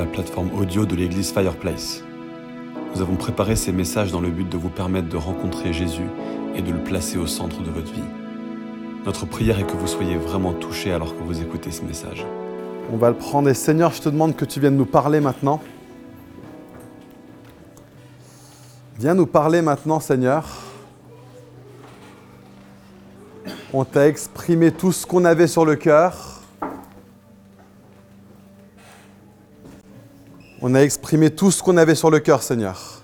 la plateforme audio de l'église Fireplace. Nous avons préparé ces messages dans le but de vous permettre de rencontrer Jésus et de le placer au centre de votre vie. Notre prière est que vous soyez vraiment touchés alors que vous écoutez ce message. On va le prendre et Seigneur, je te demande que tu viennes nous parler maintenant. Viens nous parler maintenant, Seigneur. On t'a exprimé tout ce qu'on avait sur le cœur. On a exprimé tout ce qu'on avait sur le cœur, Seigneur.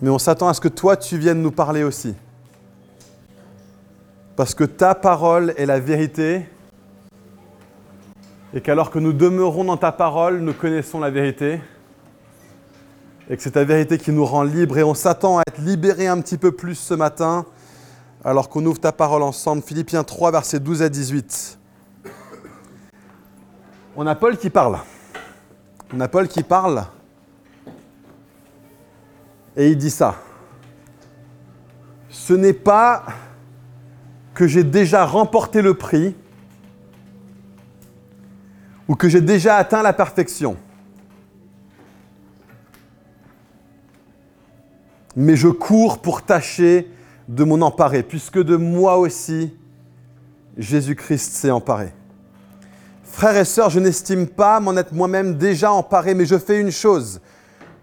Mais on s'attend à ce que toi, tu viennes nous parler aussi. Parce que ta parole est la vérité et qu'alors que nous demeurons dans ta parole, nous connaissons la vérité et que c'est ta vérité qui nous rend libres et on s'attend à être libérés un petit peu plus ce matin alors qu'on ouvre ta parole ensemble. Philippiens 3, versets 12 à 18. On a Paul qui parle. On a Paul qui parle et il dit ça. Ce n'est pas que j'ai déjà remporté le prix ou que j'ai déjà atteint la perfection. Mais je cours pour tâcher de m'en emparer, puisque de moi aussi, Jésus-Christ s'est emparé. Frères et sœurs, je n'estime pas m'en être moi-même déjà emparé, mais je fais une chose.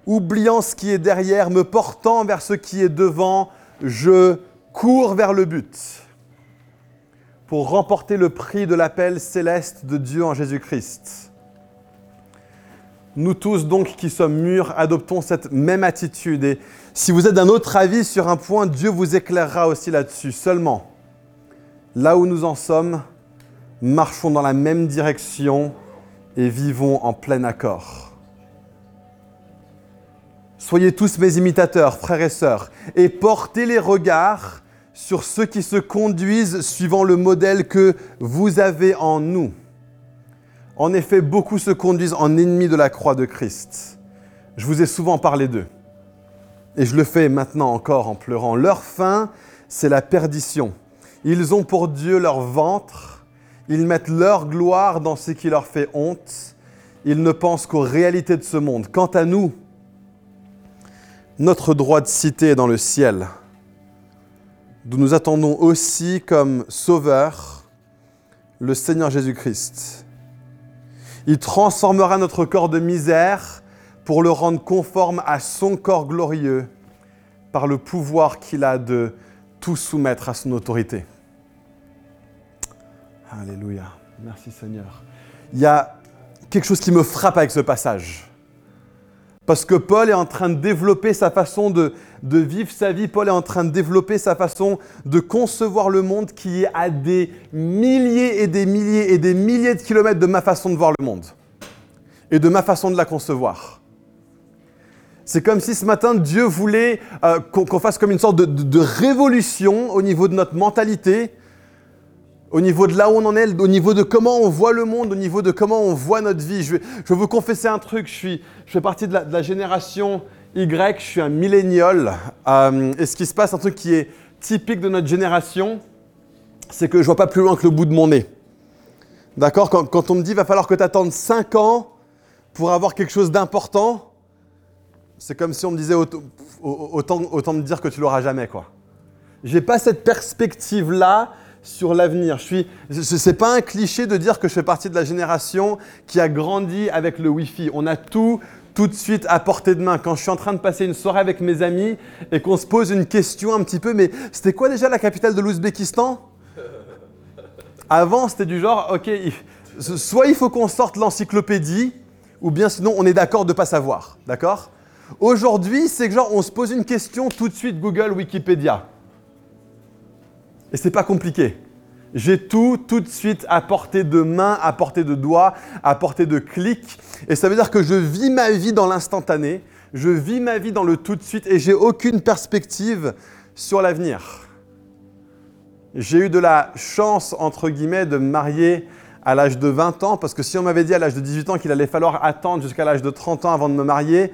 Oubliant ce qui est derrière, me portant vers ce qui est devant, je cours vers le but pour remporter le prix de l'appel céleste de Dieu en Jésus-Christ. Nous tous donc qui sommes mûrs, adoptons cette même attitude. Et si vous êtes d'un autre avis sur un point, Dieu vous éclairera aussi là-dessus. Seulement, là où nous en sommes, marchons dans la même direction et vivons en plein accord. Soyez tous mes imitateurs, frères et sœurs, et portez les regards sur ceux qui se conduisent suivant le modèle que vous avez en nous. En effet, beaucoup se conduisent en ennemis de la croix de Christ. Je vous ai souvent parlé d'eux. Et je le fais maintenant encore en pleurant. Leur fin, c'est la perdition. Ils ont pour Dieu leur ventre. Ils mettent leur gloire dans ce qui leur fait honte. Ils ne pensent qu'aux réalités de ce monde. Quant à nous, notre droit de cité est dans le ciel d'où nous attendons aussi comme Sauveur le Seigneur Jésus-Christ. Il transformera notre corps de misère pour le rendre conforme à son corps glorieux par le pouvoir qu'il a de tout soumettre à son autorité. Alléluia. Merci Seigneur. Il y a quelque chose qui me frappe avec ce passage. Parce que Paul est en train de développer sa façon de, vivre sa vie. Paul est en train de développer sa façon de concevoir le monde qui est à des milliers et des milliers et des milliers de kilomètres de ma façon de voir le monde et de ma façon de la concevoir. C'est comme si ce matin Dieu voulait euh, qu'on fasse comme une sorte de révolution au niveau de notre mentalité, au niveau de là où on en est, au niveau de comment on voit le monde, au niveau de comment on voit notre vie. Je vais, vous confesser un truc, je, suis, je fais partie de la, génération Y, je suis un millénial. Euh, et ce qui se passe, un truc qui est typique de notre génération, c'est que je ne vois pas plus loin que le bout de mon nez. D'accord? Quand, on me dit va falloir que tu attendes 5 ans pour avoir quelque chose d'important, c'est comme si on me disait autant, autant, autant me dire que tu l'auras jamais. quoi. J'ai pas cette perspective-là sur l'avenir. Ce n'est pas un cliché de dire que je fais partie de la génération qui a grandi avec le Wi-Fi. On a tout tout de suite à portée de main. Quand je suis en train de passer une soirée avec mes amis et qu'on se pose une question un petit peu, mais c'était quoi déjà la capitale de l'Ouzbékistan? Avant, c'était du genre, ok, soit il faut qu'on sorte l'encyclopédie, ou bien sinon on est d'accord de ne pas savoir. D'accord? Aujourd'hui, c'est que genre on se pose une question tout de suite Google, Wikipédia. Et c'est pas compliqué. J'ai tout tout de suite à portée de main, à portée de doigt, à portée de clic. Et ça veut dire que je vis ma vie dans l'instantané, je vis ma vie dans le tout de suite et j'ai aucune perspective sur l'avenir. J'ai eu de la chance, entre guillemets, de me marier à l'âge de 20 ans, parce que si on m'avait dit à l'âge de 18 ans qu'il allait falloir attendre jusqu'à l'âge de 30 ans avant de me marier,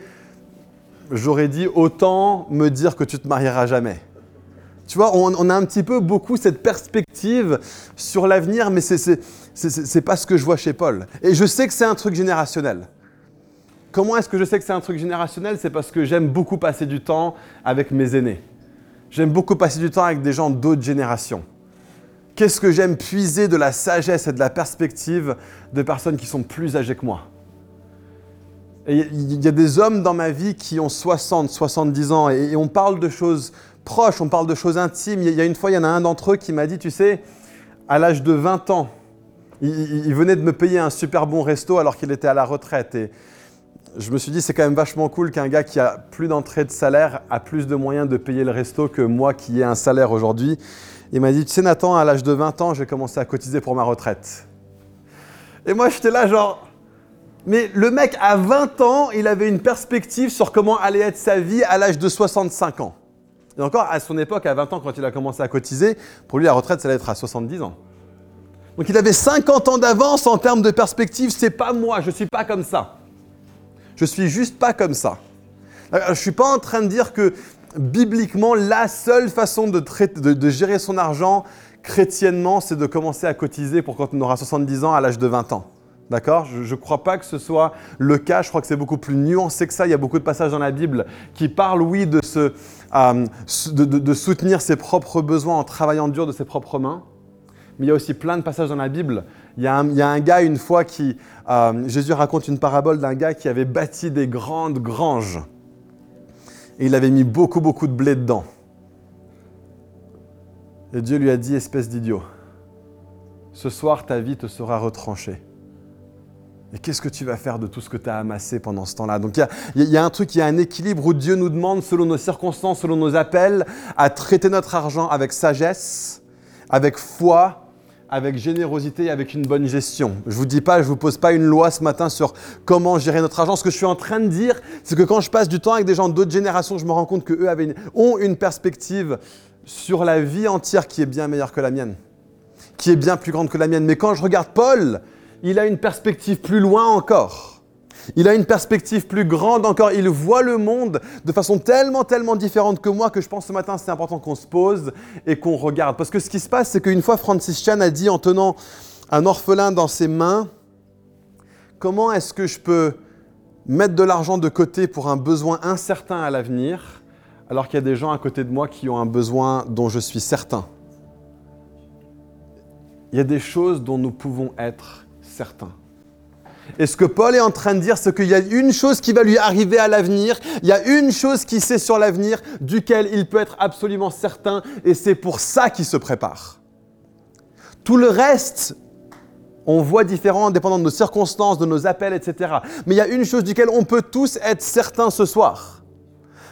j'aurais dit autant me dire que tu te marieras jamais. Tu vois, on, a un petit peu beaucoup cette perspective sur l'avenir, mais ce n'est pas ce que je vois chez Paul. Et je sais que c'est un truc générationnel. Comment est-ce que je sais que c'est un truc générationnel? C'est parce que j'aime beaucoup passer du temps avec mes aînés. J'aime beaucoup passer du temps avec des gens d'autres générations. Qu'est-ce que j'aime puiser de la sagesse et de la perspective de personnes qui sont plus âgées que moi? Il y a des hommes dans ma vie qui ont 60, 70 ans et on parle de choses proches, on parle de choses intimes. Il y a une fois, il y en a un d'entre eux qui m'a dit, tu sais, à l'âge de 20 ans, il, venait de me payer un super bon resto alors qu'il était à la retraite. Et je me suis dit, c'est quand même vachement cool qu'un gars qui a plus d'entrée de salaire a plus de moyens de payer le resto que moi qui ai un salaire aujourd'hui. Il m'a dit, tu sais Nathan, à l'âge de 20 ans, j'ai commencé à cotiser pour ma retraite. Et moi, j'étais là genre, mais le mec, à 20 ans, il avait une perspective sur comment allait être sa vie à l'âge de 65 ans. Et encore, à son époque, à 20 ans, quand il a commencé à cotiser, pour lui, la retraite, ça allait être à 70 ans. Donc il avait 50 ans d'avance en termes de perspective. C'est pas moi, je suis pas comme ça. Je suis juste pas comme ça. Je suis pas en train de dire que bibliquement, la seule façon de, de gérer son argent chrétiennement, c'est de commencer à cotiser pour quand on aura 70 ans à l'âge de 20 ans. D'accord? Je ne crois pas que ce soit le cas. Je crois que c'est beaucoup plus nuancé que ça. Il y a beaucoup de passages dans la Bible qui parlent, oui, de, euh, de, soutenir ses propres besoins en travaillant dur de ses propres mains. Mais il y a aussi plein de passages dans la Bible. Il y a un, gars, une fois, qui. Euh, Jésus raconte une parabole d'un gars qui avait bâti des grandes granges. Et il avait mis beaucoup, beaucoup de blé dedans. Et Dieu lui a dit Espèce d'idiot, ce soir ta vie te sera retranchée. Et qu'est-ce que tu vas faire de tout ce que tu as amassé pendant ce temps-là? Donc il y, a un truc, il y a un équilibre où Dieu nous demande, selon nos circonstances, selon nos appels, à traiter notre argent avec sagesse, avec foi, avec générosité et avec une bonne gestion. Je vous dis pas, je vous pose pas une loi ce matin sur comment gérer notre argent. Ce que je suis en train de dire, c'est que quand je passe du temps avec des gens d'autres générations, je me rends compte qu'eux ont une perspective sur la vie entière qui est bien meilleure que la mienne, qui est bien plus grande que la mienne. Mais quand je regarde Paul, il a une perspective plus loin encore. Il a une perspective plus grande encore. Il voit le monde de façon tellement, tellement différente que moi que je pense ce matin c'est important qu'on se pose et qu'on regarde. Parce que ce qui se passe, c'est qu'une fois Francis Chan a dit en tenant un orphelin dans ses mains, comment est-ce que je peux mettre de l'argent de côté pour un besoin incertain à l'avenir alors qu'il y a des gens à côté de moi qui ont un besoin dont je suis certain? Il y a des choses dont nous pouvons être certain. Et ce que Paul est en train de dire, c'est qu'il y a une chose qui va lui arriver à l'avenir, il y a une chose qui sait sur l'avenir, duquel il peut être absolument certain, et c'est pour ça qu'il se prépare. Tout le reste, on voit différent, dépendant de nos circonstances, de nos appels, etc. Mais il y a une chose duquel on peut tous être certains ce soir.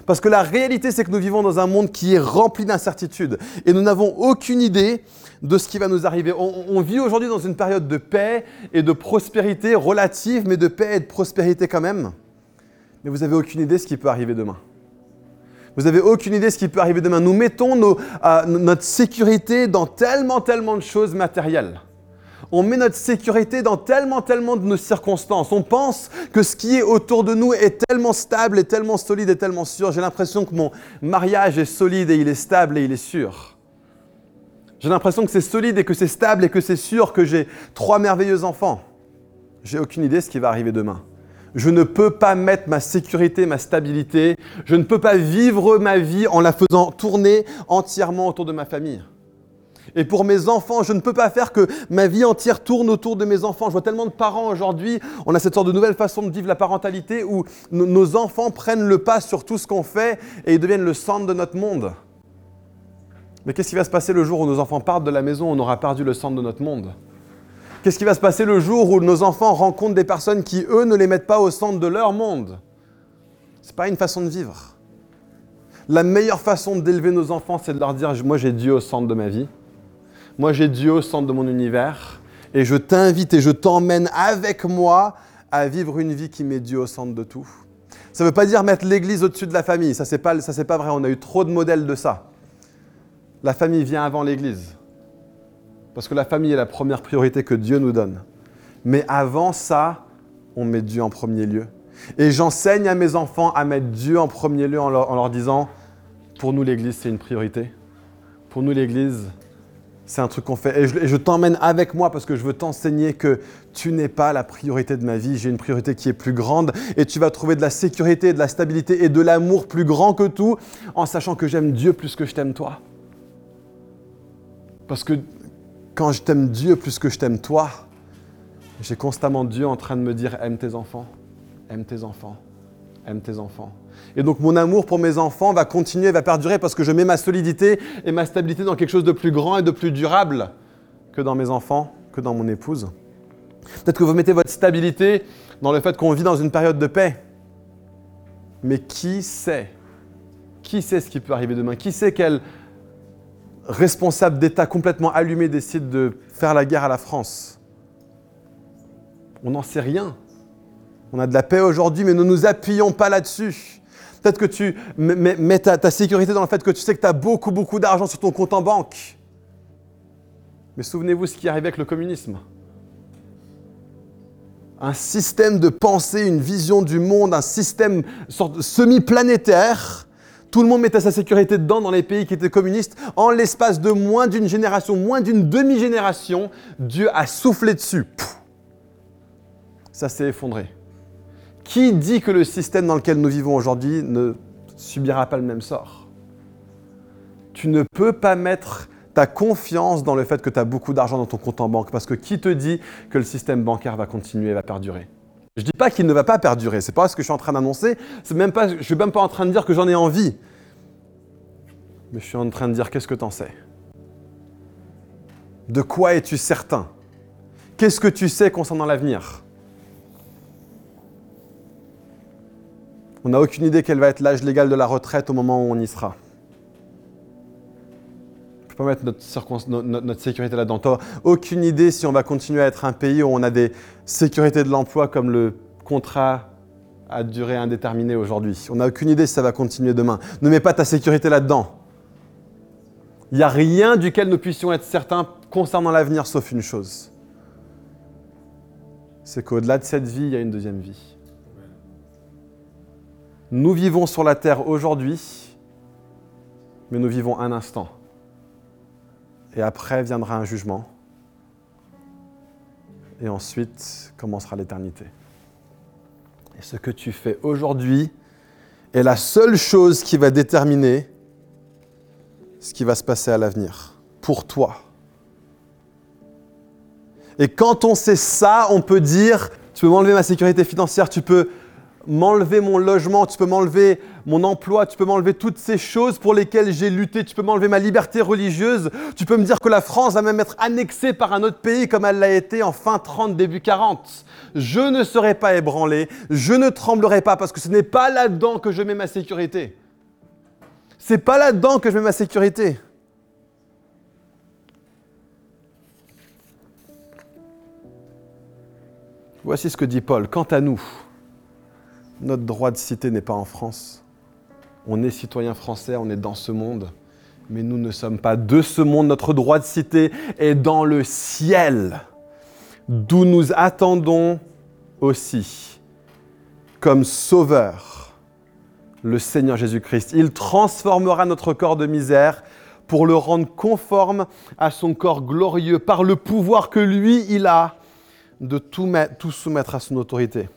Parce que la réalité, c'est que nous vivons dans un monde qui est rempli d'incertitudes. Et nous n'avons aucune idée de ce qui va nous arriver. On, vit aujourd'hui dans une période de paix et de prospérité relative, mais de paix et de prospérité quand même. Mais vous n'avez aucune idée de ce qui peut arriver demain. Vous n'avez aucune idée de ce qui peut arriver demain. Nous mettons notre sécurité dans tellement, tellement de choses matérielles. On met notre sécurité dans tellement, tellement de nos circonstances. On pense que ce qui est autour de nous est tellement stable et tellement solide et tellement sûr. J'ai l'impression que mon mariage est solide et il est stable et il est sûr. J'ai l'impression que c'est solide et que c'est stable et que c'est sûr que j'ai trois merveilleux enfants. J'ai aucune idée ce qui va arriver demain. Je ne peux pas mettre ma sécurité, ma stabilité, je ne peux pas vivre ma vie en la faisant tourner entièrement autour de ma famille. Et pour mes enfants, je ne peux pas faire que ma vie entière tourne autour de mes enfants. Je vois tellement de parents aujourd'hui, on a cette sorte de nouvelle façon de vivre la parentalité où nos enfants prennent le pas sur tout ce qu'on fait et ils deviennent le centre de notre monde. Mais qu'est-ce qui va se passer le jour où nos enfants partent de la maison, on aura perdu le centre de notre monde? Qu'est-ce qui va se passer le jour où nos enfants rencontrent des personnes qui, eux, ne les mettent pas au centre de leur monde? Ce n'est pas une façon de vivre. La meilleure façon d'élever nos enfants, c'est de leur dire, moi j'ai Dieu au centre de ma vie. Moi j'ai Dieu au centre de mon univers. Et je t'invite et je t'emmène avec moi à vivre une vie qui met Dieu au centre de tout. Ça ne veut pas dire mettre l'Église au-dessus de la famille. Ça, c'est pas, pas vrai. On a eu trop de modèles de ça. La famille vient avant l'Église. Parce que la famille est la première priorité que Dieu nous donne. Mais avant ça, on met Dieu en premier lieu. Et j'enseigne à mes enfants à mettre Dieu en premier lieu en leur, disant, pour nous l'Église, c'est une priorité. Pour nous, l'Église, c'est un truc qu'on fait. Et je, je t'emmène avec moi parce que je veux t'enseigner que tu n'es pas la priorité de ma vie. J'ai une priorité qui est plus grande. Et tu vas trouver de la sécurité, de la stabilité et de l'amour plus grand que tout en sachant que j'aime Dieu plus que je t'aime toi. Parce que quand je t'aime Dieu plus que je t'aime toi, j'ai constamment Dieu en train de me dire aime tes enfants, aime tes enfants, aime tes enfants. Et donc mon amour pour mes enfants va continuer, va perdurer parce que je mets ma solidité et ma stabilité dans quelque chose de plus grand et de plus durable que dans mes enfants, que dans mon épouse. Peut-être que vous mettez votre stabilité dans le fait qu'on vit dans une période de paix. Mais qui sait? Qui sait ce qui peut arriver demain? Qui sait quel responsable d'État complètement allumé décide de faire la guerre à la France On n'en sait rien. On a de la paix aujourd'hui, mais ne nous appuyons pas là-dessus. Peut-être que tu mets, ta, ta, sécurité dans le fait que tu sais que tu as beaucoup, beaucoup d'argent sur ton compte en banque. Mais souvenez-vous ce qui est arrivé avec le communisme. Un système de pensée, une vision du monde, un système semi-planétaire. Tout le monde mettait sa sécurité dedans dans les pays qui étaient communistes. En l'espace de moins d'une génération, moins d'une demi-génération, Dieu a soufflé dessus. Ça s'est effondré. Qui dit que le système dans lequel nous vivons aujourd'hui ne subira pas le même sort? Tu ne peux pas mettre ta confiance dans le fait que tu as beaucoup d'argent dans ton compte en banque, parce que qui te dit que le système bancaire va continuer, va perdurer? Je ne dis pas qu'il ne va pas perdurer, c'est pas ce que je suis en train d'annoncer, je ne suis même pas en train de dire que j'en ai envie. Mais je suis en train de dire qu'est-ce que tu en sais? De quoi es-tu certain? Qu'est-ce que tu sais concernant l'avenir? On n'a aucune idée quel va être l'âge légal de la retraite au moment où on y sera. Pas mettre notre, sécurité là-dedans. Aucune idée si on va continuer à être un pays où on a des sécurités de l'emploi comme le contrat à durée indéterminée aujourd'hui. On n'a aucune idée si ça va continuer demain. Ne mets pas ta sécurité là-dedans. Il n'y a rien duquel nous puissions être certains concernant l'avenir sauf une chose. C'est qu'au-delà de cette vie, il y a une deuxième vie. Nous vivons sur la terre aujourd'hui, mais nous vivons un instant. Et après viendra un jugement. Et ensuite commencera l'éternité. Et ce que tu fais aujourd'hui est la seule chose qui va déterminer ce qui va se passer à l'avenir, pour toi. Et quand on sait ça, on peut dire, tu peux m'enlever ma sécurité financière, tu peux m'enlever mon logement, tu peux m'enlever mon emploi, tu peux m'enlever toutes ces choses pour lesquelles j'ai lutté, tu peux m'enlever ma liberté religieuse, tu peux me dire que la France va même être annexée par un autre pays comme elle l'a été en fin 30, début 40. Je ne serai pas ébranlé, je ne tremblerai pas parce que ce n'est pas là-dedans que je mets ma sécurité. C'est pas là-dedans que je mets ma sécurité. Voici ce que dit Paul. Quant à nous, notre droit de cité n'est pas en France. On est citoyen français, on est dans ce monde, mais nous ne sommes pas de ce monde. Notre droit de cité est dans le ciel, d'où nous attendons aussi comme sauveur le Seigneur Jésus-Christ. Il transformera notre corps de misère pour le rendre conforme à son corps glorieux par le pouvoir que lui, il a de tout, tout soumettre à son autorité.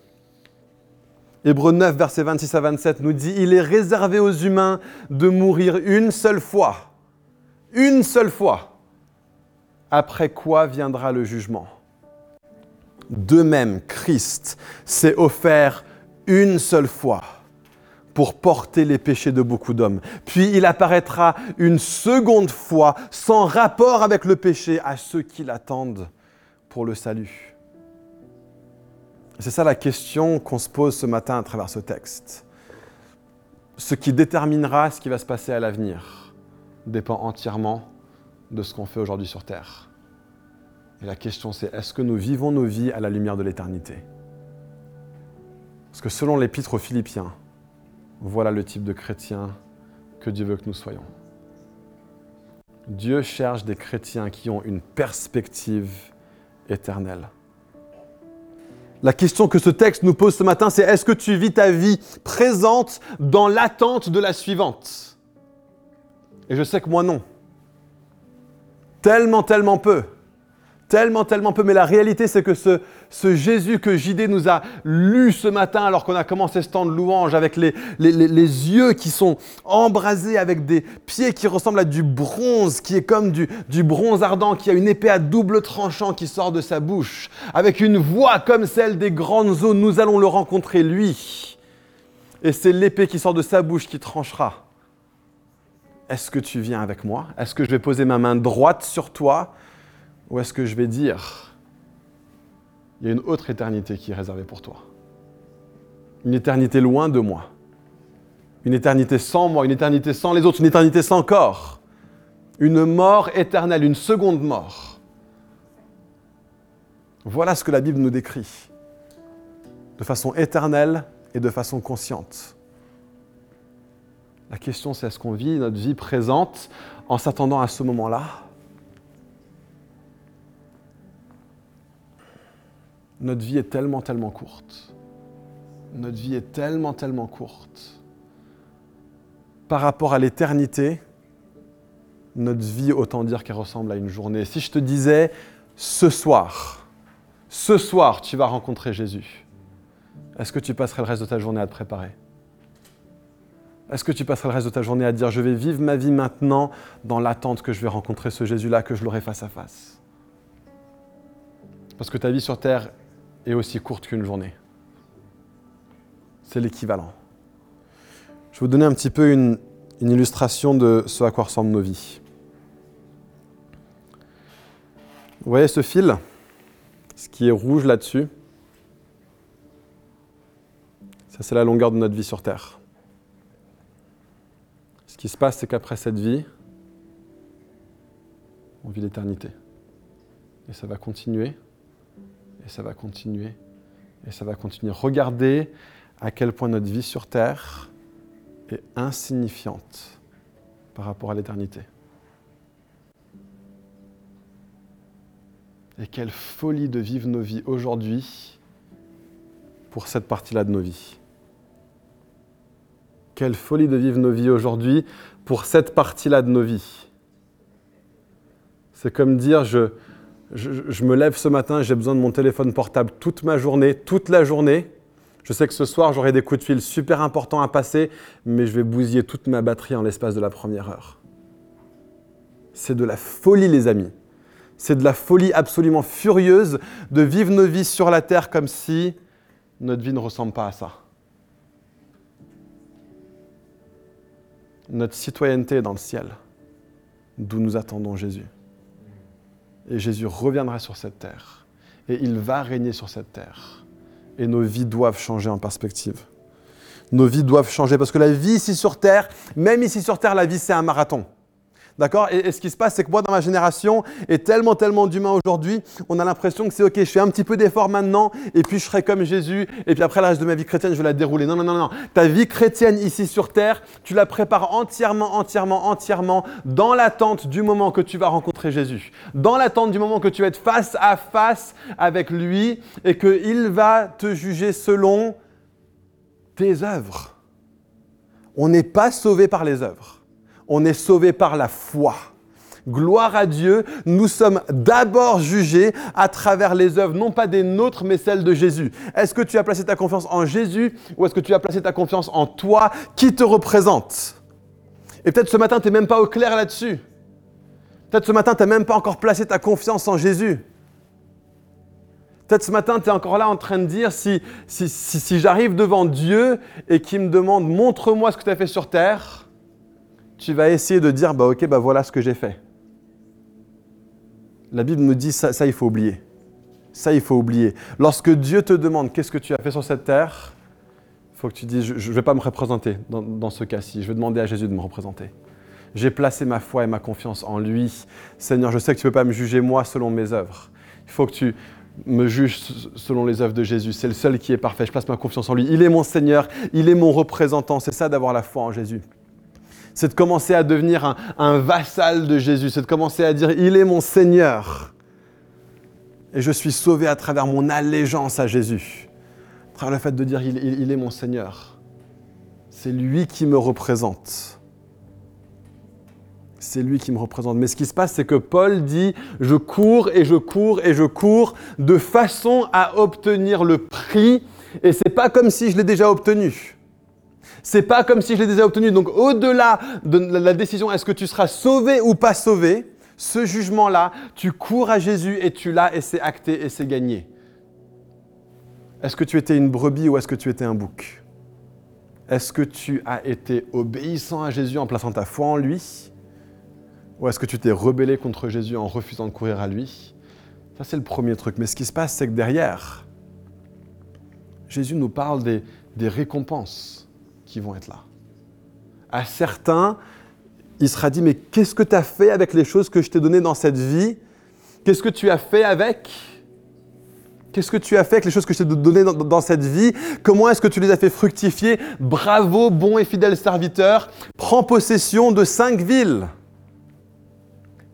Hébreu 9, versets 26 à 27 nous dit, il est réservé aux humains de mourir une seule fois. Une seule fois. Après quoi viendra le jugement? De même, Christ s'est offert une seule fois pour porter les péchés de beaucoup d'hommes. Puis il apparaîtra une seconde fois sans rapport avec le péché à ceux qui l'attendent pour le salut. C'est ça la question qu'on se pose ce matin à travers ce texte. Ce qui déterminera ce qui va se passer à l'avenir dépend entièrement de ce qu'on fait aujourd'hui sur Terre. Et la question c'est, est-ce que nous vivons nos vies à la lumière de l'éternité? Parce que selon l'épître aux Philippiens, voilà le type de chrétien que Dieu veut que nous soyons. Dieu cherche des chrétiens qui ont une perspective éternelle. La question que ce texte nous pose ce matin, c'est est-ce que tu vis ta vie présente dans l'attente de la suivante? Et je sais que moi non. Tellement, tellement peu. Tellement, tellement peu. Mais la réalité, c'est que ce, Jésus que JD nous a lu ce matin, alors qu'on a commencé ce temps de louange, avec les, yeux qui sont embrasés, avec des pieds qui ressemblent à du bronze, qui est comme du, du bronze ardent, qui a une épée à double tranchant qui sort de sa bouche, avec une voix comme celle des grandes eaux, nous allons le rencontrer, lui. Et c'est l'épée qui sort de sa bouche qui tranchera. Est-ce que tu viens avec moi? Est-ce que je vais poser ma main droite sur toi? Ou est-ce que je vais dire, il y a une autre éternité qui est réservée pour toi Une éternité loin de moi. Une éternité sans moi, une éternité sans les autres, une éternité sans corps. Une mort éternelle, une seconde mort. Voilà ce que la Bible nous décrit, de façon éternelle et de façon consciente. La question, c'est est-ce qu'on vit notre vie présente en s'attendant à ce moment-là? Notre vie est tellement, tellement courte. Notre vie est tellement, tellement courte. Par rapport à l'éternité, notre vie, autant dire qu'elle ressemble à une journée. Si je te disais, ce soir, ce soir, tu vas rencontrer Jésus, est-ce que tu passerais le reste de ta journée à te préparer? Est-ce que tu passerais le reste de ta journée à dire, je vais vivre ma vie maintenant dans l'attente que je vais rencontrer ce Jésus-là, que je l'aurai face à face? Parce que ta vie sur Terre est aussi courte qu'une journée. C'est l'équivalent. Je vais vous donner un petit peu une, illustration de ce à quoi ressemblent nos vies. Vous voyez ce fil Ce qui est rouge là-dessus, ça c'est la longueur de notre vie sur Terre. Ce qui se passe, c'est qu'après cette vie, on vit l'éternité. Et ça va continuer et ça va continuer. Et ça va continuer. Regardez à quel point notre vie sur Terre est insignifiante par rapport à l'éternité. Et quelle folie de vivre nos vies aujourd'hui pour cette partie-là de nos vies. Quelle folie de vivre nos vies aujourd'hui pour cette partie-là de nos vies. C'est comme dire, je, je, me lève ce matin, j'ai besoin de mon téléphone portable toute ma journée, toute la journée. Je sais que ce soir, j'aurai des coups de fil super importants à passer, mais je vais bousiller toute ma batterie en l'espace de la première heure. C'est de la folie, les amis. C'est de la folie absolument furieuse de vivre nos vies sur la terre comme si notre vie ne ressemble pas à ça. Notre citoyenneté est dans le ciel, d'où nous attendons Jésus. Et Jésus reviendra sur cette terre. Et il va régner sur cette terre. Et nos vies doivent changer en perspective. Nos vies doivent changer parce que la vie ici sur terre, même ici sur terre, la vie c'est un marathon. D'accord et, ce qui se passe, c'est que moi, dans ma génération, et tellement, tellement d'humains aujourd'hui, on a l'impression que c'est OK, je fais un petit peu d'effort maintenant, et puis je serai comme Jésus, et puis après le reste de ma vie chrétienne, je vais la dérouler. Non, non, non, non. Ta vie chrétienne ici sur terre, tu la prépares entièrement, entièrement, entièrement dans l'attente du moment que tu vas rencontrer Jésus. Dans l'attente du moment que tu vas être face à face avec lui, et qu'il va te juger selon tes œuvres. On n'est pas sauvé par les œuvres on est sauvé par la foi. Gloire à Dieu, nous sommes d'abord jugés à travers les œuvres, non pas des nôtres, mais celles de Jésus. Est-ce que tu as placé ta confiance en Jésus ou est-ce que tu as placé ta confiance en toi qui te représente? Et peut-être ce matin, tu n'es même pas au clair là-dessus. Peut-être ce matin, tu n'as même pas encore placé ta confiance en Jésus. Peut-être ce matin, tu es encore là en train de dire, si, si, si j'arrive devant Dieu et qu'il me demande, montre-moi ce que tu as fait sur terre, tu vas essayer de dire, bah ok, bah voilà ce que j'ai fait. La Bible nous dit, ça, il faut oublier. Ça, il faut oublier. Lorsque Dieu te demande qu'est-ce que tu as fait sur cette terre, il faut que tu dises, je ne vais pas me représenter dans, dans ce cas-ci. Je vais demander à Jésus de me représenter. J'ai placé ma foi et ma confiance en lui. Seigneur, je sais que tu ne peux pas me juger moi selon mes œuvres. Il faut que tu me juges selon les œuvres de Jésus. C'est le seul qui est parfait. Je place ma confiance en lui. Il est mon Seigneur, il est mon représentant. C'est ça d'avoir la foi en Jésus c'est de commencer à devenir un, vassal de Jésus, c'est de commencer à dire, il est mon Seigneur. Et je suis sauvé à travers mon allégeance à Jésus, à travers le fait de dire, il, est mon Seigneur. C'est lui qui me représente. C'est lui qui me représente. Mais ce qui se passe, c'est que Paul dit, je cours et je cours et je cours de façon à obtenir le prix. Et c'est pas comme si je l'ai déjà obtenu. C'est pas comme si je l'ai déjà obtenu. Donc au-delà de la décision, est-ce que tu seras sauvé ou pas sauvé, ce jugement-là, tu cours à Jésus et tu l'as et c'est acté et c'est gagné. Est-ce que tu étais une brebis ou est-ce que tu étais un bouc? Est-ce que tu as été obéissant à Jésus en plaçant ta foi en lui? Ou est-ce que tu t'es rebellé contre Jésus en refusant de courir à lui? Ça, c'est le premier truc. Mais ce qui se passe, c'est que derrière, Jésus nous parle des, des récompenses qui vont être là. À certains, il sera dit, mais qu'est-ce que tu as fait avec les choses que je t'ai données dans cette vie? Qu'est-ce que tu as fait avec? Qu'est-ce que tu as fait avec les choses que je t'ai données dans, cette vie? Comment est-ce que tu les as fait fructifier? Bravo, bon et fidèle serviteur. Prends possession de cinq villes.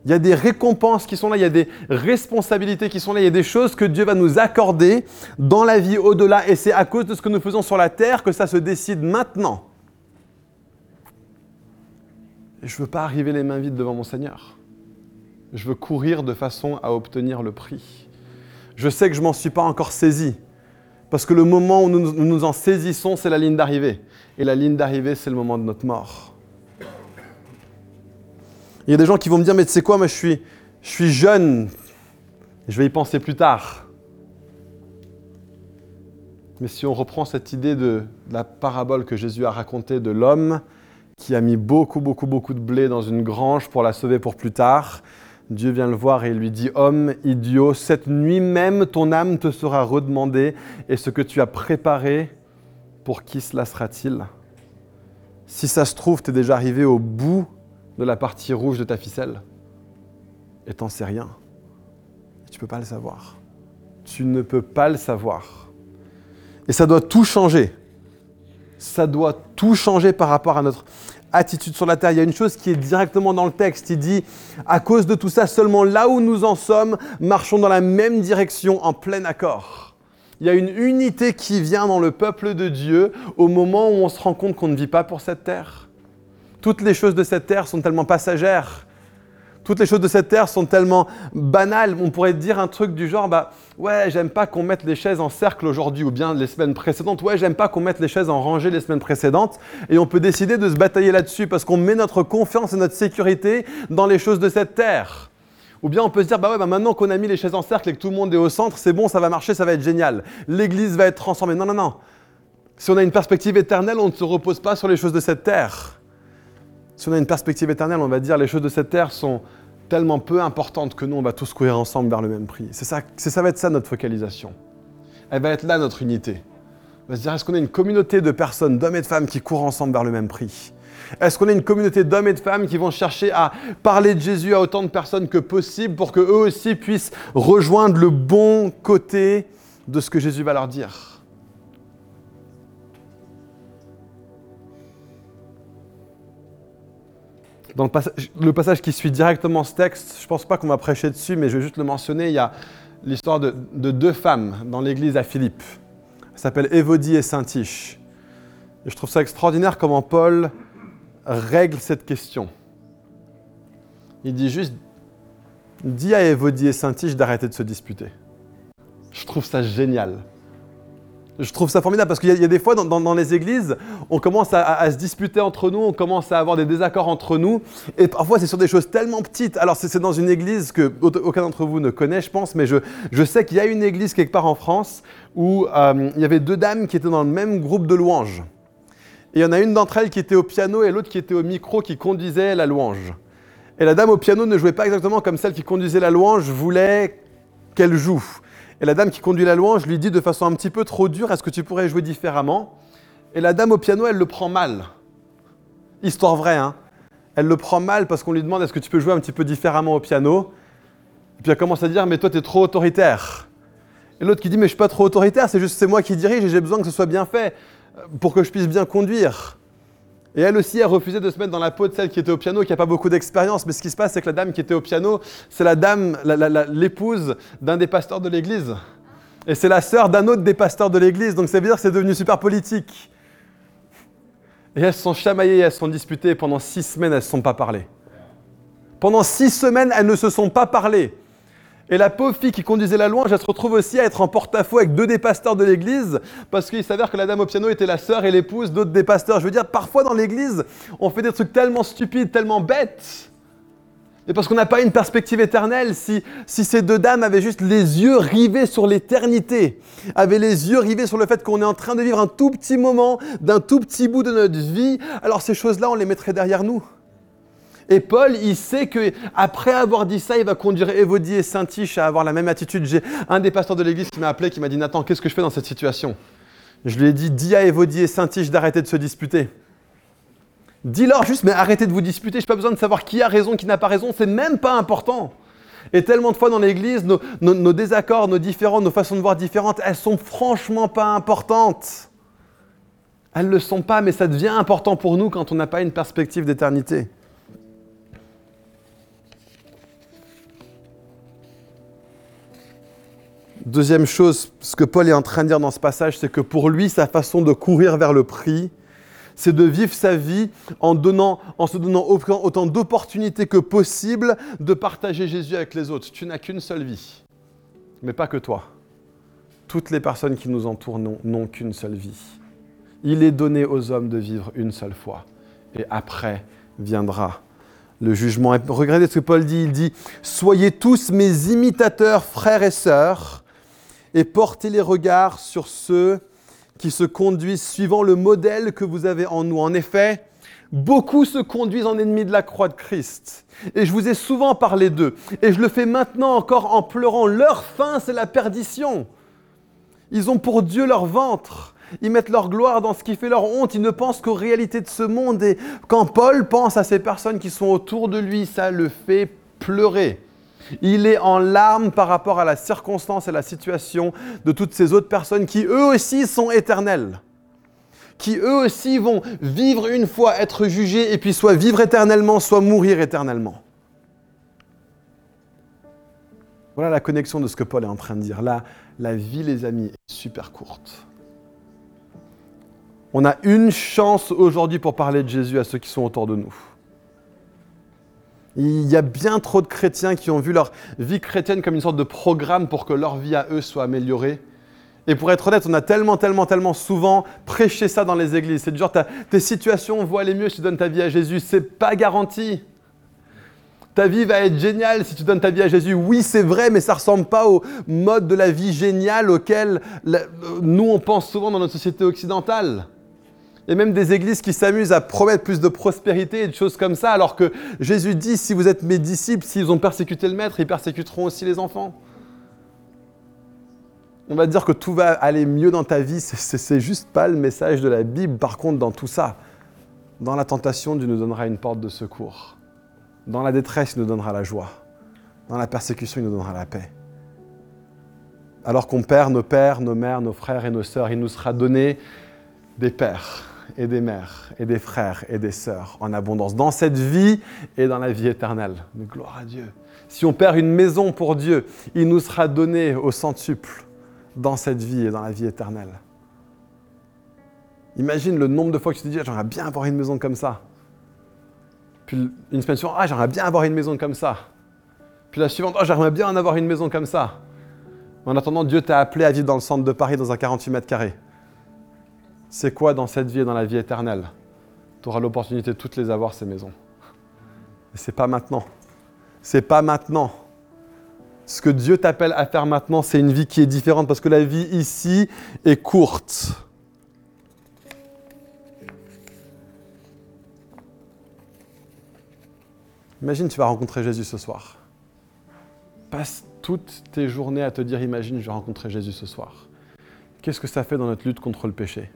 Il y a des récompenses qui sont là, il y a des responsabilités qui sont là, il y a des choses que Dieu va nous accorder dans la vie au-delà. Et c'est à cause de ce que nous faisons sur la terre que ça se décide maintenant. Je ne veux pas arriver les mains vides devant mon Seigneur. Je veux courir de façon à obtenir le prix. Je sais que je ne m'en suis pas encore saisi. Parce que le moment où nous nous en saisissons, c'est la ligne d'arrivée. Et la ligne d'arrivée, c'est le moment de notre mort. Il y a des gens qui vont me dire, mais tu sais quoi, moi je suis, je suis jeune, je vais y penser plus tard. Mais si on reprend cette idée de la parabole que Jésus a racontée de l'homme qui a mis beaucoup, beaucoup, beaucoup de blé dans une grange pour la sauver pour plus tard, Dieu vient le voir et lui dit, Homme idiot, cette nuit même ton âme te sera redemandée et ce que tu as préparé, pour qui cela sera-t-il? Si ça se trouve, tu es déjà arrivé au bout de la partie rouge de ta ficelle et t'en sais rien. Tu ne peux pas le savoir. Tu ne peux pas le savoir. Et ça doit tout changer. Ça doit tout changer par rapport à notre attitude sur la terre. Il y a une chose qui est directement dans le texte. Il dit, à cause de tout ça, seulement là où nous en sommes, marchons dans la même direction en plein accord. Il y a une unité qui vient dans le peuple de Dieu au moment où on se rend compte qu'on ne vit pas pour cette terre toutes les choses de cette terre sont tellement passagères. Toutes les choses de cette terre sont tellement banales. On pourrait dire un truc du genre, bah ouais, j'aime pas qu'on mette les chaises en cercle aujourd'hui ou bien les semaines précédentes. Ouais, j'aime pas qu'on mette les chaises en rangée les semaines précédentes. Et on peut décider de se batailler là-dessus parce qu'on met notre confiance et notre sécurité dans les choses de cette terre. Ou bien on peut se dire, bah ouais, bah maintenant qu'on a mis les chaises en cercle et que tout le monde est au centre, c'est bon, ça va marcher, ça va être génial. L'église va être transformée. Non, non, non. Si on a une perspective éternelle, on ne se repose pas sur les choses de cette terre. Si on a une perspective éternelle, on va dire les choses de cette terre sont tellement peu importantes que nous, on va tous courir ensemble vers le même prix. C'est ça, ça va être ça notre focalisation. Elle va être là notre unité. On va se dire, est-ce qu'on a une communauté de personnes, d'hommes et de femmes qui courent ensemble vers le même prix? Est-ce qu'on a une communauté d'hommes et de femmes qui vont chercher à parler de Jésus à autant de personnes que possible pour qu'eux aussi puissent rejoindre le bon côté de ce que Jésus va leur dire? Dans le passage, qui suit directement ce texte, je ne pense pas qu'on va prêcher dessus, mais je vais juste le mentionner. Il y a l'histoire de, deux femmes dans l'église à Philippe. Elles s'appellent Évodie et Saint-Tiche. Je trouve ça extraordinaire comment Paul règle cette question. Il dit juste Dis à Évodie et Saint-Tiche d'arrêter de se disputer. Je trouve ça génial. Je trouve ça formidable parce qu'il y, a des fois dans, les églises, on commence à, se disputer entre nous, on commence à avoir des désaccords entre nous, et parfois c'est sur des choses tellement petites. Alors c'est dans une église que aucun d'entre vous ne connaît, je pense, mais je, sais qu'il y a une église quelque part en France où euh, il y avait deux dames qui étaient dans le même groupe de louanges. Et il y en a une d'entre elles qui était au piano et l'autre qui était au micro qui conduisait la louange. Et la dame au piano ne jouait pas exactement comme celle qui conduisait la louange voulait qu'elle joue. Et la dame qui conduit la louange lui dit de façon un petit peu trop dure, est-ce que tu pourrais jouer différemment? Et la dame au piano, elle le prend mal. Histoire vraie, hein Elle le prend mal parce qu'on lui demande, est-ce que tu peux jouer un petit peu différemment au piano? Et puis elle commence à dire, mais toi, tu es trop autoritaire. Et l'autre qui dit, mais je suis pas trop autoritaire, c'est juste c'est moi qui dirige et j'ai besoin que ce soit bien fait euh, pour que je puisse bien conduire. Et elle aussi a refusé de se mettre dans la peau de celle qui était au piano, qui n'a pas beaucoup d'expérience. Mais ce qui se passe, c'est que la dame qui était au piano, c'est la dame, l'épouse d'un des pasteurs de l'église. Et c'est la sœur d'un autre des pasteurs de l'église. Donc ça veut dire que c'est devenu super politique. Et elles se sont chamaillées, elles se sont disputées. Pendant six semaines, elles ne se sont pas parlé. Pendant six semaines, elles ne se sont pas parlé. Et la pauvre fille qui conduisait la louange, elle se retrouve aussi à être en porte-à-faux avec deux des pasteurs de l'église, parce qu'il s'avère que la dame au piano était la sœur et l'épouse d'autres des pasteurs. Je veux dire, parfois dans l'église, on fait des trucs tellement stupides, tellement bêtes. Et parce qu'on n'a pas une perspective éternelle, si, si ces deux dames avaient juste les yeux rivés sur l'éternité, avaient les yeux rivés sur le fait qu'on est en train de vivre un tout petit moment, d'un tout petit bout de notre vie, alors ces choses-là, on les mettrait derrière nous. Et Paul, il sait que après avoir dit ça, il va conduire Évodie et Saint-Tiche à avoir la même attitude. J'ai un des pasteurs de l'église qui m'a appelé, qui m'a dit Nathan, qu'est-ce que je fais dans cette situation? Je lui ai dit dis à Évodie et Saint-Tiche d'arrêter de se disputer. Dis-leur juste, mais arrêtez de vous disputer. Je n'ai pas besoin de savoir qui a raison, qui n'a pas raison. C'est même pas important. Et tellement de fois dans l'Église, nos, nos, désaccords, nos différends, nos façons de voir différentes, elles sont franchement pas importantes. Elles ne le sont pas, mais ça devient important pour nous quand on n'a pas une perspective d'éternité. Deuxième chose, ce que Paul est en train de dire dans ce passage, c'est que pour lui, sa façon de courir vers le prix, c'est de vivre sa vie en, donnant, en se donnant autant d'opportunités que possible de partager Jésus avec les autres. Tu n'as qu'une seule vie, mais pas que toi. Toutes les personnes qui nous entourent n'ont qu'une seule vie. Il est donné aux hommes de vivre une seule fois, et après viendra le jugement. regardez ce que Paul dit, il dit, Soyez tous mes imitateurs, frères et sœurs, et portez les regards sur ceux qui se conduisent suivant le modèle que vous avez en nous. En effet, beaucoup se conduisent en ennemis de la croix de Christ. Et je vous ai souvent parlé d'eux. Et je le fais maintenant encore en pleurant. Leur fin, c'est la perdition. Ils ont pour Dieu leur ventre. Ils mettent leur gloire dans ce qui fait leur honte. Ils ne pensent qu'aux réalités de ce monde. Et quand Paul pense à ces personnes qui sont autour de lui, ça le fait pleurer. Il est en larmes par rapport à la circonstance et la situation de toutes ces autres personnes qui eux aussi sont éternelles, qui eux aussi vont vivre une fois, être jugés, et puis soit vivre éternellement, soit mourir éternellement. Voilà la connexion de ce que Paul est en train de dire. Là, la vie, les amis, est super courte. On a une chance aujourd'hui pour parler de Jésus à ceux qui sont autour de nous. Il y a bien trop de chrétiens qui ont vu leur vie chrétienne comme une sorte de programme pour que leur vie à eux soit améliorée. Et pour être honnête, on a tellement, tellement, tellement souvent prêché ça dans les églises. C'est du genre, tes situations vont aller mieux si tu donnes ta vie à Jésus. C'est pas garanti. Ta vie va être géniale si tu donnes ta vie à Jésus. Oui, c'est vrai, mais ça ressemble pas au mode de la vie géniale auquel nous on pense souvent dans notre société occidentale et même des églises qui s'amusent à promettre plus de prospérité et de choses comme ça, alors que Jésus dit, si vous êtes mes disciples, s'ils ont persécuté le Maître, ils persécuteront aussi les enfants. On va dire que tout va aller mieux dans ta vie, c'est juste pas le message de la Bible. Par contre, dans tout ça, dans la tentation, Dieu nous donnera une porte de secours. Dans la détresse, il nous donnera la joie. Dans la persécution, il nous donnera la paix. Alors qu'on perd nos pères, nos mères, nos frères et nos sœurs, il nous sera donné des pères et des mères et des frères et des sœurs en abondance dans cette vie et dans la vie éternelle. Mais gloire à Dieu. Si on perd une maison pour Dieu, il nous sera donné au centuple dans cette vie et dans la vie éternelle. Imagine le nombre de fois que tu te dis ah, j'aimerais bien avoir une maison comme ça. Puis une semaine suivante, ah j'aimerais bien avoir une maison comme ça. Puis la suivante, oh, j'aimerais bien en avoir une maison comme ça. En attendant, Dieu t'a appelé à vivre dans le centre de Paris dans un 48 mètres carrés c'est quoi dans cette vie et dans la vie éternelle? Tu auras l'opportunité de toutes les avoir, ces maisons. Mais c'est pas maintenant. C'est pas maintenant. Ce que Dieu t'appelle à faire maintenant, c'est une vie qui est différente parce que la vie ici est courte. Imagine, tu vas rencontrer Jésus ce soir. Passe toutes tes journées à te dire, imagine, je vais rencontrer Jésus ce soir. Qu'est-ce que ça fait dans notre lutte contre le péché?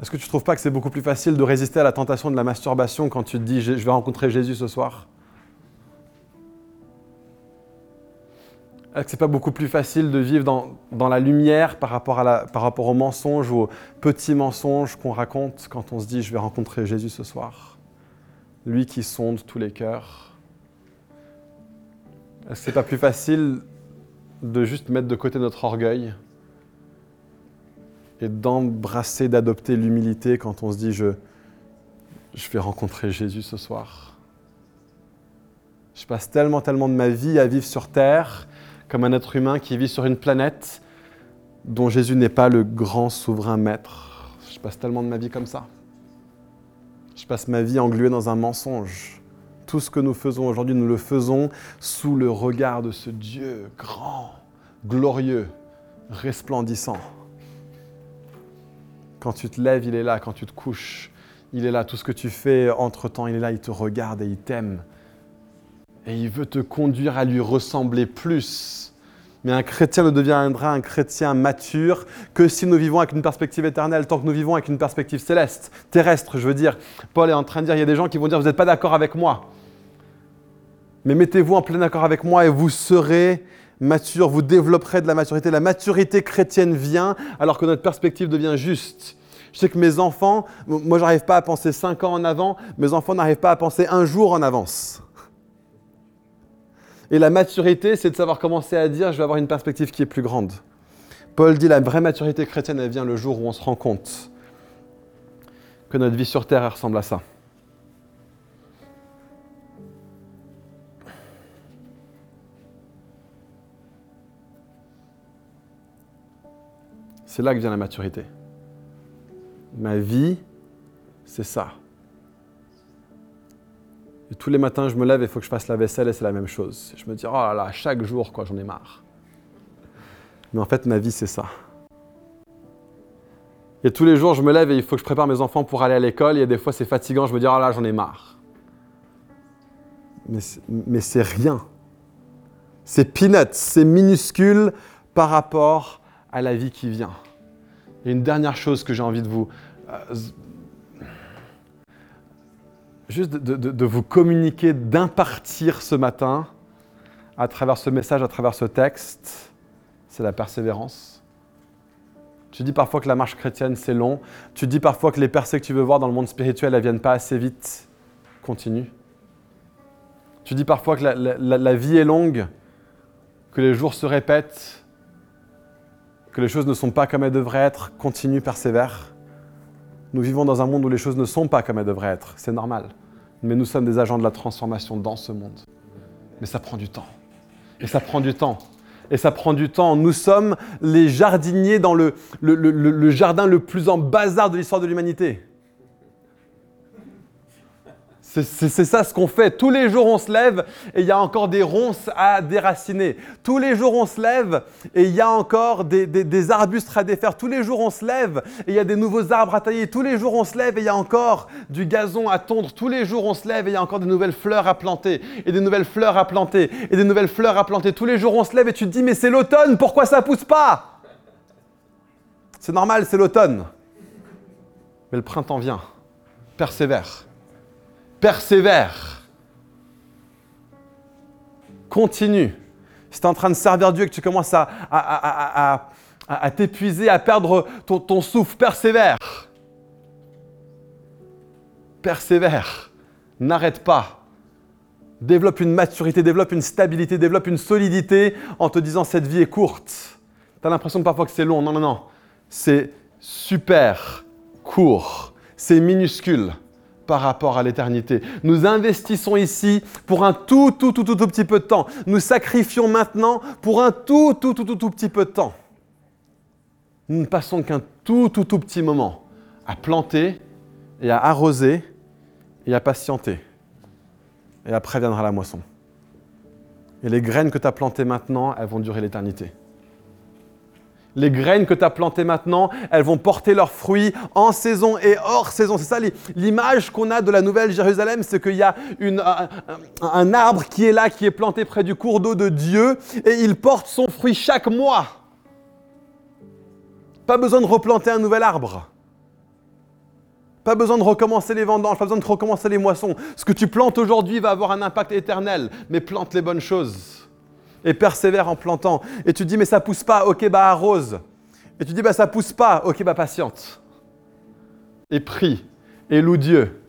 Est-ce que tu ne trouves pas que c'est beaucoup plus facile de résister à la tentation de la masturbation quand tu te dis je vais rencontrer Jésus ce soir? Est-ce que c'est pas beaucoup plus facile de vivre dans, la lumière par rapport, à la, par rapport aux mensonges ou aux petits mensonges qu'on raconte quand on se dit je vais rencontrer Jésus ce soir? Lui qui sonde tous les cœurs. Est-ce que c'est pas plus facile de juste mettre de côté notre orgueil? Et d'embrasser, d'adopter l'humilité quand on se dit je, je vais rencontrer Jésus ce soir. Je passe tellement, tellement de ma vie à vivre sur Terre comme un être humain qui vit sur une planète dont Jésus n'est pas le grand souverain maître. Je passe tellement de ma vie comme ça. Je passe ma vie englué dans un mensonge. Tout ce que nous faisons aujourd'hui, nous le faisons sous le regard de ce Dieu grand, glorieux, resplendissant. Quand tu te lèves, il est là. Quand tu te couches, il est là. Tout ce que tu fais entre-temps, il est là. Il te regarde et il t'aime. Et il veut te conduire à lui ressembler plus. Mais un chrétien ne deviendra un chrétien mature que si nous vivons avec une perspective éternelle, tant que nous vivons avec une perspective céleste, terrestre, je veux dire. Paul est en train de dire, il y a des gens qui vont dire, vous n'êtes pas d'accord avec moi. Mais mettez-vous en plein accord avec moi et vous serez mature, vous développerez de la maturité. La maturité chrétienne vient alors que notre perspective devient juste. Je sais que mes enfants, moi j'arrive pas à penser cinq ans en avant, mes enfants n'arrivent pas à penser un jour en avance. Et la maturité, c'est de savoir commencer à dire, je vais avoir une perspective qui est plus grande. Paul dit, la vraie maturité chrétienne, elle vient le jour où on se rend compte que notre vie sur Terre ressemble à ça. C'est là que vient la maturité. Ma vie, c'est ça. Et tous les matins, je me lève et il faut que je fasse la vaisselle et c'est la même chose. Je me dis, oh là là, chaque jour, quoi, j'en ai marre. Mais en fait, ma vie, c'est ça. Et tous les jours, je me lève et il faut que je prépare mes enfants pour aller à l'école. Et des fois, c'est fatigant, je me dis, oh là, j'en ai marre. Mais c'est rien. C'est peanuts, c'est minuscule par rapport à la vie qui vient. Et une dernière chose que j'ai envie de vous euh, juste de, vous communiquer, d'impartir ce matin, à travers ce message, à travers ce texte, c'est la persévérance. Tu dis parfois que la marche chrétienne, c'est long. Tu dis parfois que les percées que tu veux voir dans le monde spirituel, elles ne viennent pas assez vite. Continue. Tu dis parfois que la vie est longue, que les jours se répètent, que les choses ne sont pas comme elles devraient être. Continue, persévère. Nous vivons dans un monde où les choses ne sont pas comme elles devraient être. C'est normal. Mais nous sommes des agents de la transformation dans ce monde. Mais ça prend du temps. Et ça prend du temps. Et ça prend du temps. Nous sommes les jardiniers dans le, le, jardin le plus en bazar de l'histoire de l'humanité. C'est ça ce qu'on fait. Tous les jours, on se lève et il y a encore des ronces à déraciner. Tous les jours, on se lève et il y a encore des, arbustes à défaire. Tous les jours, on se lève et il y a des nouveaux arbres à tailler. Tous les jours, on se lève et il y a encore du gazon à tondre. Tous les jours, on se lève et il y a encore des nouvelles fleurs à planter et des nouvelles fleurs à planter et des nouvelles fleurs à planter. Tous les jours, on se lève et tu te dis, mais c'est l'automne, pourquoi ça pousse pas? C'est normal, c'est l'automne. Mais le printemps vient. Persévère persévère. Continue. Si tu es en train de servir Dieu et que tu commences à, t'épuiser, à perdre ton, souffle, persévère. Persévère. N'arrête pas. Développe une maturité, développe une stabilité, développe une solidité en te disant cette vie est courte. Tu as l'impression parfois que c'est long. Non, non, non. C'est super court. C'est minuscule par rapport à l'éternité. Nous investissons ici pour un tout, tout, tout, tout, tout petit peu de temps. Nous sacrifions maintenant pour un tout, tout, tout, tout, tout petit peu de temps. Nous ne passons qu'un tout, tout, tout petit moment à planter et à arroser et à patienter. Et après viendra la moisson. Et les graines que tu as plantées maintenant, elles vont durer l'éternité. Les graines que tu as plantées maintenant, elles vont porter leurs fruits en saison et hors saison. C'est ça l'image qu'on a de la Nouvelle Jérusalem, c'est qu'il y a un, arbre qui est là, qui est planté près du cours d'eau de Dieu, et il porte son fruit chaque mois. Pas besoin de replanter un nouvel arbre. Pas besoin de recommencer les vendanges, pas besoin de recommencer les moissons. Ce que tu plantes aujourd'hui va avoir un impact éternel, mais plante les bonnes choses et persévère en plantant. Et tu dis, mais ça pousse pas, ok, bah arrose. Et tu dis, bah ça pousse pas, ok, bah patiente. Et prie, et loue Dieu.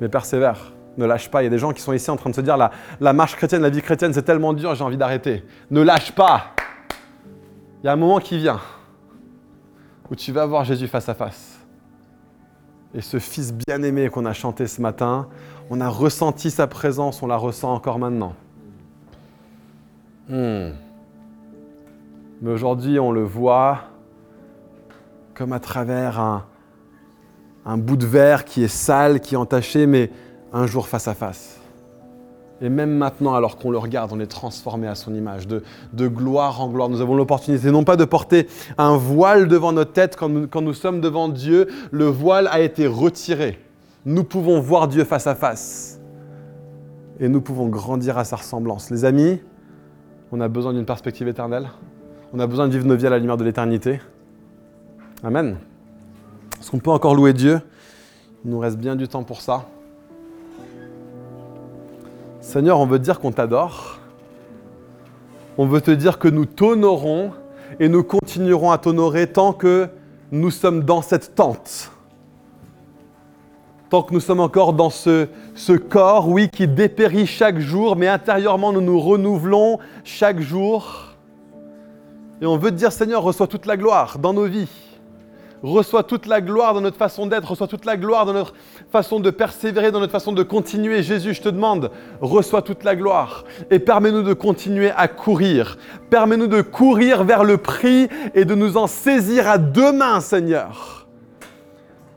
Mais persévère, ne lâche pas. Il y a des gens qui sont ici en train de se dire, la, la marche chrétienne, la vie chrétienne, c'est tellement dur, j'ai envie d'arrêter. Ne lâche pas. Il y a un moment qui vient où tu vas voir Jésus face à face. Et ce Fils bien-aimé qu'on a chanté ce matin, on a ressenti sa présence, on la ressent encore maintenant. Hmm. Mais aujourd'hui, on le voit comme à travers un, bout de verre qui est sale, qui est entaché, mais un jour face à face. Et même maintenant, alors qu'on le regarde, on est transformé à son image, de, gloire en gloire. Nous avons l'opportunité non pas de porter un voile devant notre tête quand nous sommes devant Dieu, le voile a été retiré. Nous pouvons voir Dieu face à face. Et nous pouvons grandir à sa ressemblance. Les amis, on a besoin d'une perspective éternelle. On a besoin de vivre nos vies à la lumière de l'éternité. Amen. Est-ce qu'on peut encore louer Dieu? Il nous reste bien du temps pour ça. Seigneur, on veut dire qu'on t'adore. On veut te dire que nous t'honorons et nous continuerons à t'honorer tant que nous sommes dans cette tente. Tant que nous sommes encore dans ce, ce corps, oui, qui dépérit chaque jour, mais intérieurement nous nous renouvelons chaque jour. Et on veut te dire, Seigneur, reçois toute la gloire dans nos vies reçoit toute la gloire dans notre façon d'être, reçoit toute la gloire dans notre façon de persévérer, dans notre façon de continuer. Jésus, je te demande, reçois toute la gloire et permets-nous de continuer à courir. Permets-nous de courir vers le prix et de nous en saisir à deux mains, Seigneur.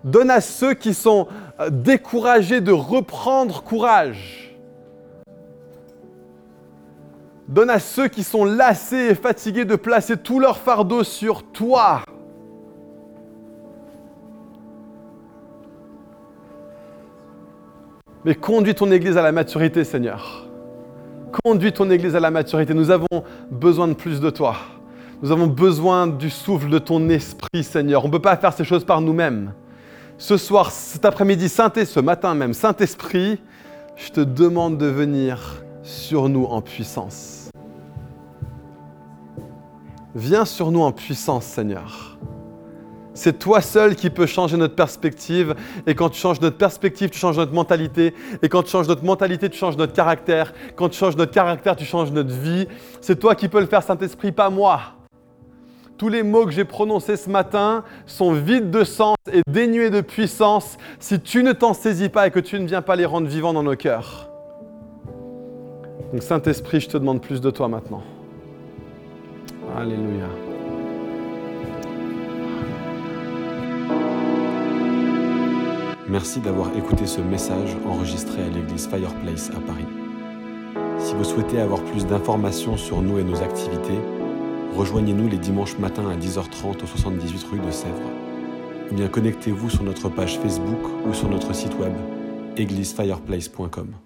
Donne à ceux qui sont découragés de reprendre courage. Donne à ceux qui sont lassés et fatigués de placer tout leur fardeau sur toi. Mais conduis ton Église à la maturité, Seigneur. Conduis ton Église à la maturité. Nous avons besoin de plus de toi. Nous avons besoin du souffle de ton esprit, Seigneur. On ne peut pas faire ces choses par nous-mêmes. Ce soir, cet après-midi, Saint-Esprit, ce matin même, Saint-Esprit, je te demande de venir sur nous en puissance. Viens sur nous en puissance, Seigneur. C'est toi seul qui peux changer notre perspective. Et quand tu changes notre perspective, tu changes notre mentalité. Et quand tu changes notre mentalité, tu changes notre caractère. Quand tu changes notre caractère, tu changes notre vie. C'est toi qui peux le faire, Saint-Esprit, pas moi. Tous les mots que j'ai prononcés ce matin sont vides de sens et dénués de puissance si tu ne t'en saisis pas et que tu ne viens pas les rendre vivants dans nos cœurs. Donc Saint-Esprit, je te demande plus de toi maintenant. Alléluia. Merci d'avoir écouté ce message enregistré à l'église Fireplace à Paris. Si vous souhaitez avoir plus d'informations sur nous et nos activités, rejoignez-nous les dimanches matins à 10h30 au 78 rue de Sèvres. Ou bien connectez-vous sur notre page Facebook ou sur notre site web églisefireplace.com.